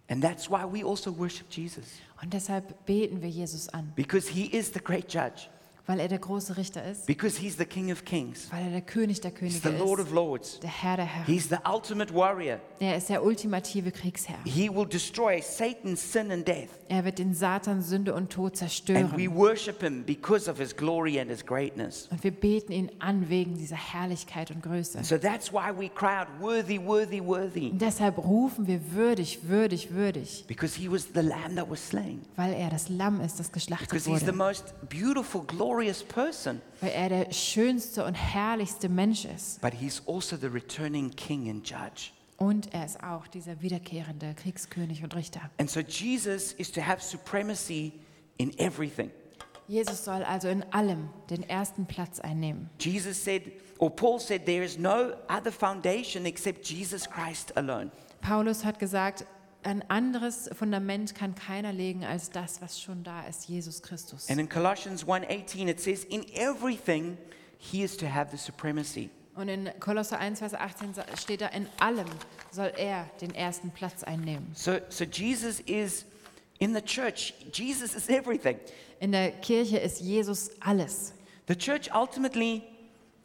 A: And that's why we also worship Jesus,
B: Und deshalb beten wir Jesus an,
A: because he is the great judge,
B: weil er der große Richter ist,
A: because he's the King of Kings,
B: weil er der König der
A: he's
B: Könige
A: the Lord of
B: ist,
A: Lords,
B: der Herr der Herren.
A: he's the ultimate warrior.
B: Er ist der ultimative Kriegsherr.
A: He will destroy Satan, sin, and death.
B: Er wird den Satan, Sünde und Tod
A: And we
B: zerstören.
A: worship him because of his glory and his greatness.
B: Und wir beten ihn an wegen dieser Herrlichkeit und Größe.
A: So that's why we cry out, Worthy, worthy, worthy.
B: Und deshalb rufen wir würdig, würdig, würdig,
A: Because he was the lamb that was slain.
B: weil er das Lamm ist, das geschlachtet
A: Because he's the
B: wurde.
A: most beautiful, glorious person.
B: Weil er der schönste und herrlichste Mensch ist.
A: But he's also the returning king and judge.
B: Und er ist auch dieser wiederkehrende Kriegskönig und Richter.
A: And so Jesus is to have supremacy in everything.
B: Jesus soll also in allem den ersten Platz einnehmen.
A: Jesus said, or Paul said, there is no other foundation except Jesus Christ alone.
B: Paulus hat gesagt, ein anderes Fundament kann keiner legen als das, was schon da ist, Jesus Christus.
A: And in Colossians 1:18 it says, in everything he is to have the supremacy.
B: Und in Kolosser 1, Vers 18 sa- steht da, in allem soll er den ersten Platz einnehmen.
A: So, so Jesus is in the church. Jesus is everything.
B: In der Kirche ist Jesus alles.
A: The church ultimately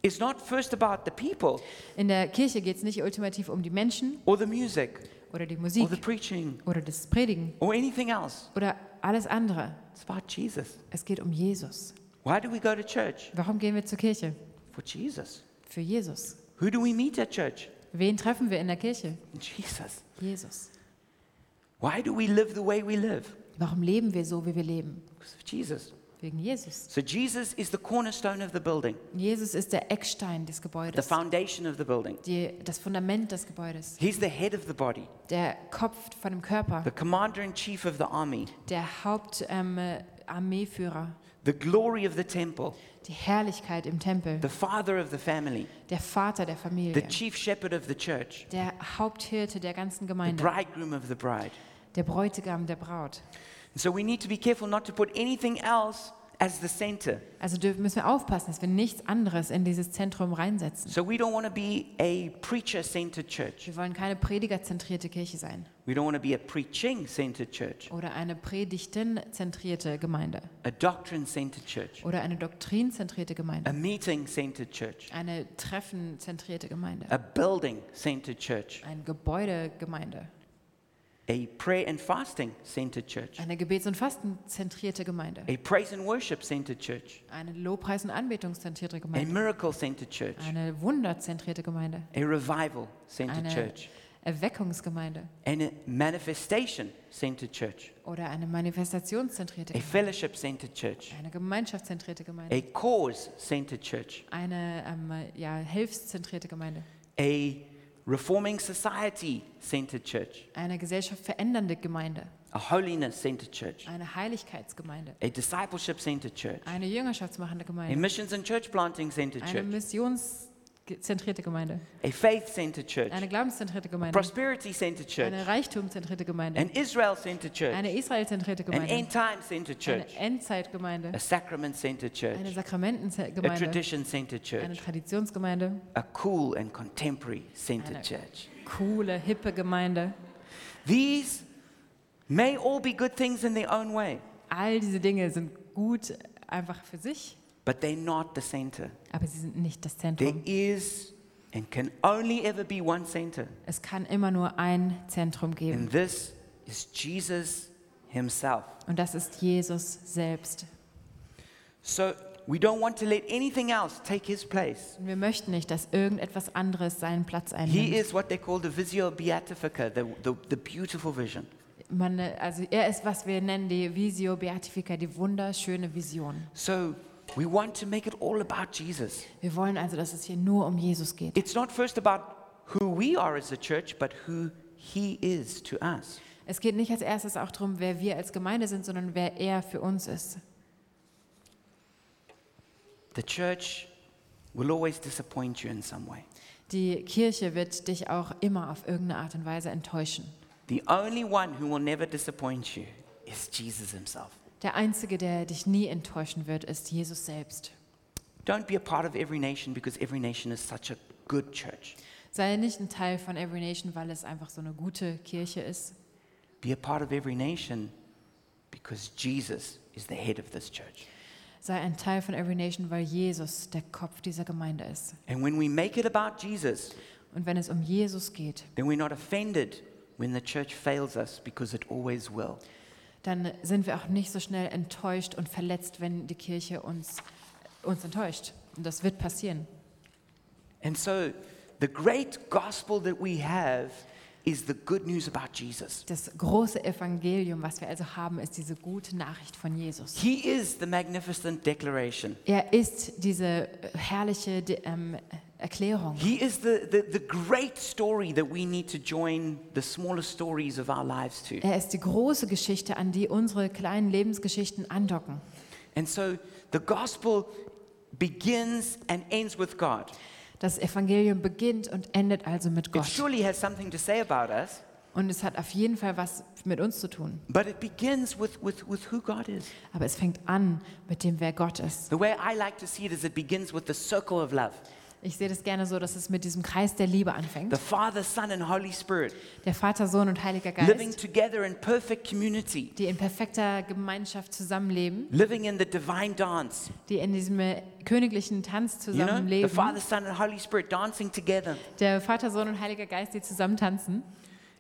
A: is not first about the people
B: In der Kirche geht es nicht ultimativ um die Menschen
A: or the music
B: oder die
A: or
B: Musik
A: the preaching
B: oder das Predigen
A: or anything else.
B: oder alles andere.
A: It's about Jesus.
B: Es geht um Jesus.
A: Why do we go to church?
B: Warum gehen wir zur Kirche?
A: For Jesus.
B: Für Jesus.
A: Who do we meet at church?
B: Wen treffen wir in der Kirche?
A: Jesus.
B: Jesus.
A: Why do we live the way we live?
B: Warum leben wir so, wie wir leben?
A: Because of Jesus.
B: Wegen Jesus.
A: So Jesus is the cornerstone of the building,
B: Jesus ist der Eckstein des
A: the
B: Gebäudes,
A: foundation of the building.
B: die, das Fundament des Gebäudes,
A: He's the head of the body,
B: der Kopf von dem Körper,
A: the commander in chief of the army,
B: der Hauptarmeeführer, ähm, äh,
A: the glory of the temple,
B: die Herrlichkeit im Tempel,
A: the father of the family,
B: der Vater der
A: the
B: Familie,
A: chief shepherd of the church,
B: der Haupthirte der ganzen
A: the
B: Gemeinde,
A: bridegroom of the bride.
B: der Bräutigam der Braut.
A: So we need to be careful not to put anything else as the center.
B: Also müssen wir aufpassen, dass wir nichts anderes in dieses Zentrum reinsetzen.
A: So we don't want to be a preacher-centered church.
B: Wir wollen keine predigerzentrierte Kirche sein.
A: We don't want to be a preaching-centered church,
B: oder eine predigtenzentrierte Gemeinde.
A: A doctrine-centered church,
B: oder eine doktrinzentrierte
A: a
B: Gemeinde,
A: meeting-centered church,
B: eine treffenzentrierte Gemeinde,
A: a building-centered church,
B: eine Gebäudegemeinde,
A: a prayer and fasting-centered church,
B: eine Gebets- und Fastenzentrierte Gemeinde,
A: a praise and worship-centered church,
B: eine Lobpreis- und Anbetungszentrierte
A: a
B: Gemeinde,
A: miracle-centered church,
B: eine Wunderzentrierte Gemeinde,
A: a revival-centered
B: eine
A: church,
B: Erweckungsgemeinde.
A: And a manifestation-centered church,
B: oder eine Manifestationszentrierte
A: a
B: Gemeinde,
A: fellowship-centered church,
B: eine gemeinschaftszentrierte Gemeinde,
A: a cause-centered church,
B: eine ähm, ja, hilfszentrierte Gemeinde,
A: a reforming society-centered church,
B: eine gesellschaftsverändernde Gemeinde,
A: a holiness-centered church,
B: eine Heiligkeitsgemeinde,
A: a discipleship-centered church,
B: eine jüngerschaftsmachende
A: a
B: Gemeinde,
A: missions and church planting-centered
B: eine
A: church,
B: missionszentrierte Gemeinde,
A: a faith-centered church,
B: eine glaubenszentrierte
A: a
B: Gemeinde,
A: prosperity-centered church,
B: eine reichtumzentrierte Gemeinde,
A: an Israel-centered church,
B: eine israelzentrierte
A: an
B: Gemeinde,
A: end-time-centered
B: eine
A: church,
B: Endzeitgemeinde,
A: a sacrament-centered
B: eine
A: church, a
B: Sakramentengemeinde,
A: tradition-centered
B: eine
A: church,
B: Traditionsgemeinde,
A: a cool and contemporary-centered
B: Eine-
A: church.
B: coole, hippe Gemeinde.
A: These may all be good things in their own way,
B: All diese Dinge sind gut einfach für sich,
A: but they're not the center.
B: aber sie sind nicht das
A: There
B: Zentrum.
A: is and can only ever be one center,
B: Es kann immer nur ein Zentrum
A: and
B: geben
A: this is Jesus Himself.
B: und das ist Jesus selbst.
A: So we don't want to let anything else take His place.
B: Und wir möchten nicht, dass irgendetwas anderes seinen Platz
A: He
B: einnimmt.
A: is what they call the Visio Beatifica, the, the, the beautiful vision.
B: Man, also er ist, was wir nennen, die Visio Beatifica, die wunderschöne Vision.
A: So we want to make it all about Jesus.
B: Wir wollen also, dass es hier nur um Jesus geht.
A: It's not first about who we are as a church, but who He is to us.
B: Es geht nicht als erstes auch darum, wer wir als Gemeinde sind, sondern wer er für uns ist.
A: The church will always disappoint you in some way.
B: Die Kirche wird dich auch immer auf irgendeine Art und Weise enttäuschen.
A: The only one who will never disappoint you is Jesus Himself.
B: Der Einzige, der dich nie enttäuschen wird, ist Jesus selbst.
A: Don't be a part of every nation because every nation is such a good church.
B: Sei nicht ein Teil von Every Nation, weil es einfach so eine gute Kirche ist.
A: Be a part of every nation because Jesus is the head of this church.
B: Sei ein Teil von Every Nation, weil Jesus der Kopf dieser Gemeinde ist.
A: And when we make it about Jesus,
B: Und wenn es um Jesus geht,
A: then we're not offended when the church fails us because it always will.
B: Dann sind wir auch nicht so schnell enttäuscht und verletzt, wenn die Kirche uns, uns enttäuscht. Und das wird passieren.
A: And so, the great gospel that we have is the good news about Jesus.
B: Das große Evangelium, was wir also haben, ist diese gute Nachricht von Jesus.
A: He is the magnificent declaration.
B: Er ist diese herrliche De- ähm, Erklärung.
A: He is the, the, the great story that we need to join the smaller stories of our lives to.
B: Er ist die große Geschichte, an die unsere kleinen Lebensgeschichten andocken.
A: And so the gospel begins and ends with God.
B: Das Evangelium beginnt und endet also mit
A: It
B: Gott.
A: surely has something to say about us,
B: Und es hat auf jeden Fall was mit uns zu tun.
A: but it begins with, with, with who God is.
B: Aber es fängt an mit dem, wer Gott ist.
A: The way I like to see it is it begins with the circle of love.
B: Ich sehe das gerne so, dass es mit diesem Kreis der Liebe anfängt.
A: The Father, Son, and Holy Spirit
B: Der Vater, Sohn und Heiliger
A: living
B: Geist,
A: together in perfect community,
B: die in perfekter Gemeinschaft zusammenleben,
A: living in the divine dance.
B: die in diesem königlichen Tanz
A: You know, the
B: zusammenleben.
A: Father, Son, and Holy Spirit dancing together.
B: Der Vater, Sohn und Heiliger Geist, die zusammen tanzen.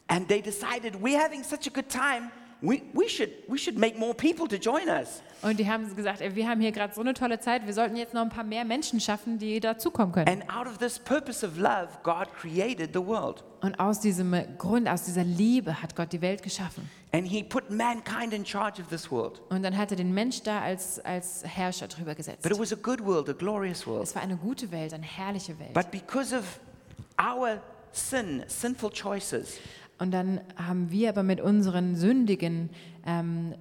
A: And they decided, we're having such a good time, we, we, should, we should make more people to join us.
B: Und die haben gesagt, ey, wir haben hier gerade so eine tolle Zeit, wir sollten jetzt noch ein paar mehr Menschen schaffen, die dazukommen können.
A: And out of this purpose of love, God created the world.
B: Und aus diesem Grund, aus dieser Liebe hat Gott die Welt geschaffen.
A: And He put mankind in charge of this world.
B: Und dann hat er den Mensch da als, als Herrscher drüber gesetzt.
A: But it was a good world, a glorious world.
B: Es war eine gute Welt, eine herrliche Welt.
A: But because of our sin, sinful choices,
B: Und dann haben wir aber mit unseren sündigen ähm,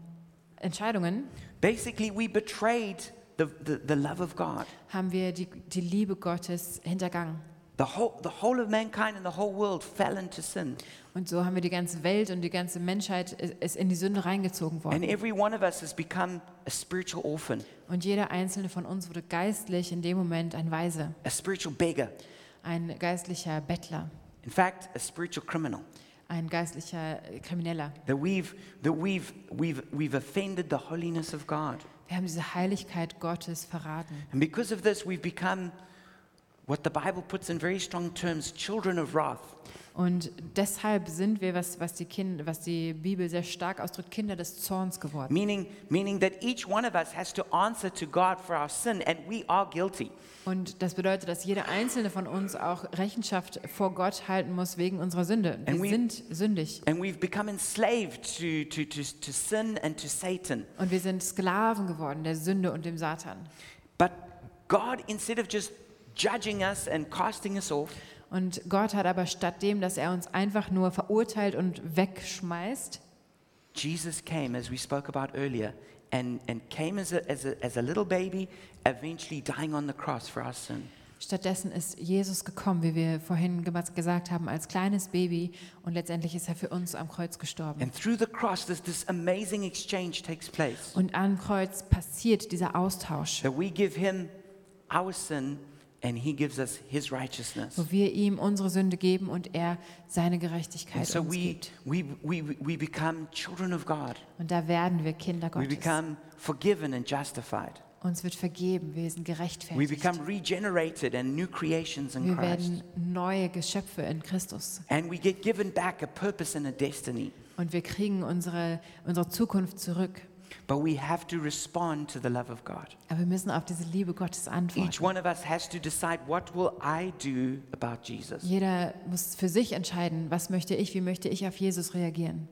B: Entscheidungen,
A: basically we betrayed the, the, the love of God.
B: haben wir die, die Liebe Gottes hintergangen.
A: The whole, the whole of mankind and the whole world fell into sin.
B: Und so haben wir die ganze Welt und die ganze Menschheit ist- in die Sünde reingezogen
A: And
B: worden.
A: every one of us has become a spiritual orphan,
B: Und jeder einzelne von uns wurde geistlich in dem Moment ein Weise,
A: a spiritual beggar.
B: ein geistlicher Bettler,
A: In fact, a spiritual criminal.
B: Ein geistlicher äh, Krimineller.
A: That we've, that we've, we've, we've offended the holiness of God.
B: Wir haben diese Heiligkeit Gottes verraten.
A: And because of this, we've become what the Bible puts in very strong terms children of wrath.
B: Und deshalb sind wir, was, was, die kind, was die Bibel sehr stark ausdrückt, Kinder des Zorns geworden.
A: Meaning, meaning that each one of us has to answer to God for our sin, and we are guilty.
B: Und das bedeutet, dass jeder einzelne von uns auch Rechenschaft vor Gott halten muss wegen unserer Sünde. Wir
A: And we-
B: sind sündig.
A: And we've become enslaved to, to, to, to sin and to Satan.
B: Und wir sind Sklaven geworden der Sünde und dem Satan.
A: But God, instead of just judging us and casting us off,
B: Und Gott hat aber statt dem, dass er uns einfach nur verurteilt und wegschmeißt,
A: Jesus came, as we spoke about earlier, and, and came as a, as, a, as a little baby, eventually dying on the cross for our sin.
B: stattdessen ist Jesus gekommen, wie wir vorhin ge- gesagt haben, als kleines Baby und letztendlich ist er für uns am Kreuz gestorben.
A: And through the cross, this, this amazing exchange takes place.
B: Und am Kreuz passiert dieser Austausch,
A: That we give him our sin, and he gives us his righteousness.
B: wo wir ihm unsere Sünde geben und er seine Gerechtigkeit
A: so
B: uns
A: we,
B: gibt.
A: we, we, we become children of God.
B: Und da werden wir Kinder
A: We
B: Gottes.
A: become forgiven and justified.
B: Uns wird vergeben, wir sind
A: We
B: gerechtfertigt.
A: become regenerated and new creations in
B: Wir
A: Christ.
B: werden neue Geschöpfe in Christus.
A: And we get given back a purpose and a destiny.
B: Und wir kriegen unsere, unsere Zukunft zurück.
A: But we have to respond to the love of God.
B: Aber wir müssen auf diese Liebe Gottes
A: Each
B: antworten.
A: one of us has to decide what will I do about Jesus?
B: Jeder muss für sich entscheiden, was möchte ich, wie möchte ich auf Jesus reagieren.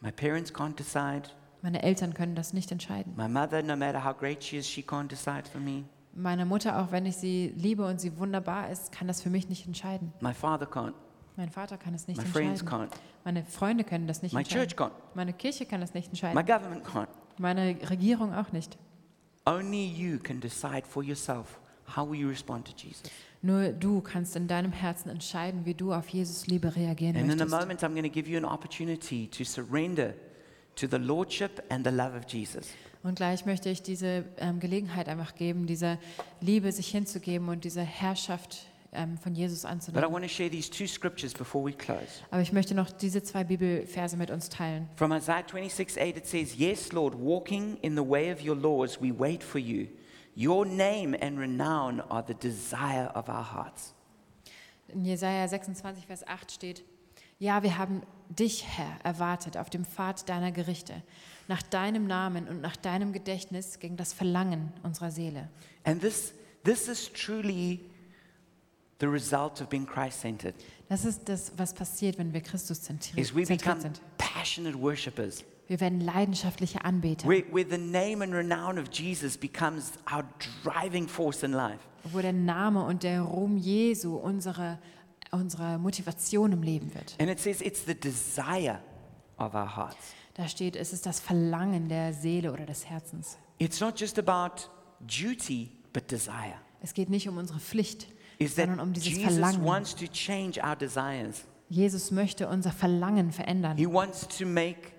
A: My parents can't decide.
B: Meine Eltern können das nicht entscheiden.
A: My mother, no matter how great she is, she can't decide for me.
B: Meine Mutter, auch wenn ich sie liebe und sie wunderbar ist, kann das für mich nicht entscheiden.
A: My father can't.
B: Mein Vater kann es nicht
A: My friends
B: entscheiden.
A: can't.
B: Meine Freunde können das nicht
A: My
B: entscheiden.
A: can't.
B: Meine Kirche kann das nicht
A: My
B: entscheiden.
A: government can't.
B: Meine Regierung auch nicht.
A: Only you can decide for yourself how will you respond to Jesus.
B: Nur du kannst in deinem Herzen entscheiden, wie du auf Jesus Liebe reagieren
A: And in a
B: möchtest.
A: moment, I'm going to give you an opportunity to surrender to the lordship and the love of Jesus.
B: Und gleich möchte ich diese ähm, Gelegenheit einfach geben, dieser Liebe sich hinzugeben und diese Herrschaft ähm, von Jesus
A: But I
B: anzunehmen.
A: want to share these two scriptures before we close.
B: Aber ich möchte noch diese zwei Bibelverse mit uns teilen.
A: From Isaiah 26 8, it says, Yes, Lord, walking in the way of your laws, we wait for you. Your name and renown are the desire of our hearts.
B: In Jesaja 26, Vers 8 steht: Ja, wir haben dich, Herr, erwartet auf dem Pfad deiner Gerichte. Nach deinem Namen und nach deinem Gedächtnis ging das Verlangen unserer Seele.
A: And this, this is truly the result of being Christ centered.
B: Das ist das, was passiert, wenn wir Christus zentriert,
A: Is we become
B: sind.
A: passionate worshippers.
B: Wir werden leidenschaftliche Anbeter,
A: Where, where the name and renown of Jesus becomes our driving force in life.
B: wo der Name und der Ruhm Jesu unsere, unsere Motivation im Leben wird.
A: And it says it's the desire of our hearts.
B: Da steht, es ist das Verlangen der Seele oder des Herzens.
A: It's not just about duty, but desire.
B: Es geht nicht um unsere Pflicht,
A: Is that
B: sondern um dieses
A: Jesus
B: Verlangen.
A: wants to change our desires.
B: Jesus möchte unser Verlangen verändern.
A: He wants to make,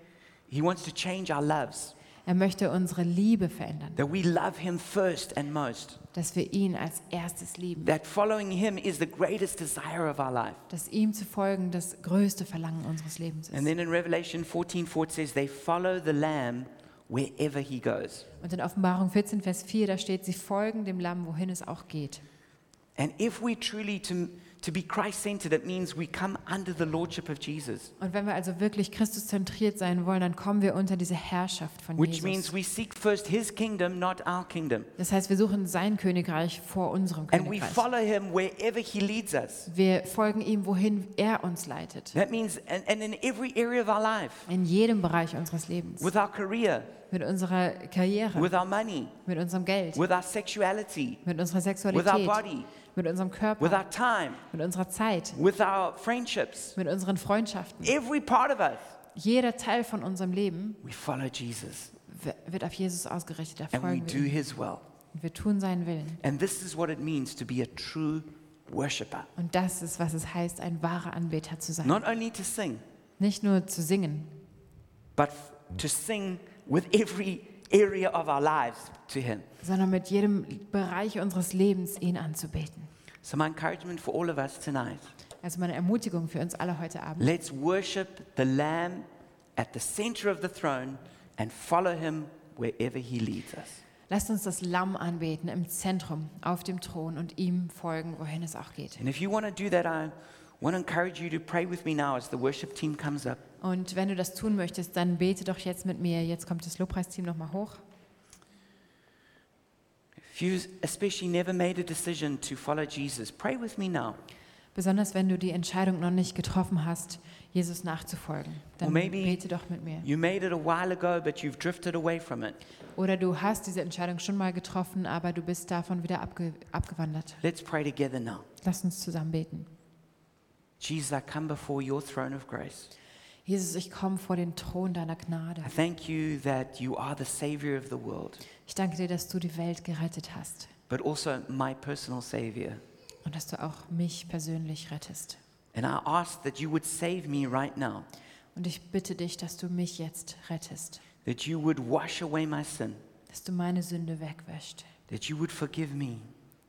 A: he wants to change our loves.
B: Er möchte unsere Liebe verändern,
A: That we love him first and most.
B: dass wir ihn als erstes lieben,
A: That following him is the greatest desire of our life.
B: dass ihm zu folgen das größte Verlangen unseres Lebens
A: And
B: ist.
A: then in Revelation 14 4, it says, They follow the Lamb wherever he goes.
B: Und in Offenbarung 14, Vers 4, da steht, sie folgen dem Lamm, wohin es auch geht.
A: And if we truly to, to be Christ centered, it means we come under the lordship of Jesus,
B: Und wenn wir also wirklich Christus zentriert sein wollen, dann kommen wir unter diese Herrschaft von
A: which means
B: Jesus.
A: we seek first his kingdom, not our kingdom.
B: Das heißt, wir suchen sein Königreich vor unserem
A: And we
B: Königreich.
A: follow him wherever he leads us.
B: Wir folgen ihm, wohin er uns leitet.
A: That means, and, and in every area of our life,
B: In jedem Bereich unseres Lebens.
A: with our career,
B: Mit unserer Karriere,
A: with our money,
B: mit unserem Geld,
A: with our sexuality,
B: mit unserer
A: with our
B: Sexualität,
A: body,
B: mit unserem
A: with
B: Körper,
A: our time,
B: mit unserer Zeit,
A: with our friendships.
B: mit unseren Freundschaften.
A: Every part of us,
B: Jeder Teil von unserem Leben
A: we follow Jesus
B: wird auf Jesus ausgerichtet. Da
A: and we
B: folgen
A: do his will.
B: Und wir tun seinen Willen.
A: And this is what it means to be a true worshiper.
B: Und das ist, was es heißt, ein wahrer Anbeter zu sein.
A: Not only to sing,
B: Nicht nur zu singen,
A: but to sing with every area of our lives to Him.
B: sondern mit jedem Bereich unseres Lebens ihn anzubeten.
A: So, my encouragement for all of us tonight
B: Also meine Ermutigung für uns alle heute Abend.
A: let's worship the Lamb at the center of the throne and follow Him wherever He leads us.
B: Lasst uns das Lamm anbeten im Zentrum, auf dem Thron und ihm folgen, wohin es auch geht.
A: And if you want to do that, I want to encourage you to pray with me now as the worship team comes up.
B: Und wenn du das tun möchtest, dann bete doch jetzt mit mir. Jetzt kommt das Lobpreisteam nochmal hoch.
A: If you especially never made a decision to follow Jesus, pray with me now.
B: Besonders wenn du die Entscheidung noch nicht getroffen hast, Jesus nachzufolgen, dann bete doch mit mir.
A: you made it a while ago, but you've drifted away from it.
B: Oder du hast diese Entscheidung schon mal getroffen, aber du bist davon wieder abge abgewandert.
A: Let's pray together now.
B: Lass uns zusammen beten.
A: Jesus, I come before your throne of grace.
B: Jesus, ich komme vor den Thron deiner Gnade.
A: I thank you that you are the Savior of the world,
B: Ich danke dir, dass du die Welt gerettet hast
A: but also my personal Savior.
B: und dass du auch mich persönlich rettest.
A: And I ask that you would save me right now,
B: Und ich bitte dich, dass du mich jetzt rettest,
A: that you would wash away my sin,
B: dass du meine Sünde wegwäscht,
A: that you would forgive me,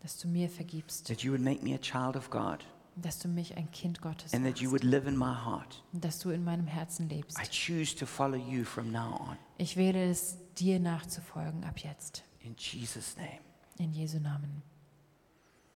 B: dass du mir vergibst,
A: that you would make me a child of God,
B: dass du mich ein Kind Gottes
A: and that you would live in my heart.
B: und dass du in meinem Herzen lebst.
A: I choose to follow you from now on.
B: Ich wähle es, dir nachzufolgen ab jetzt.
A: In Jesus' name.
B: In Jesu Namen.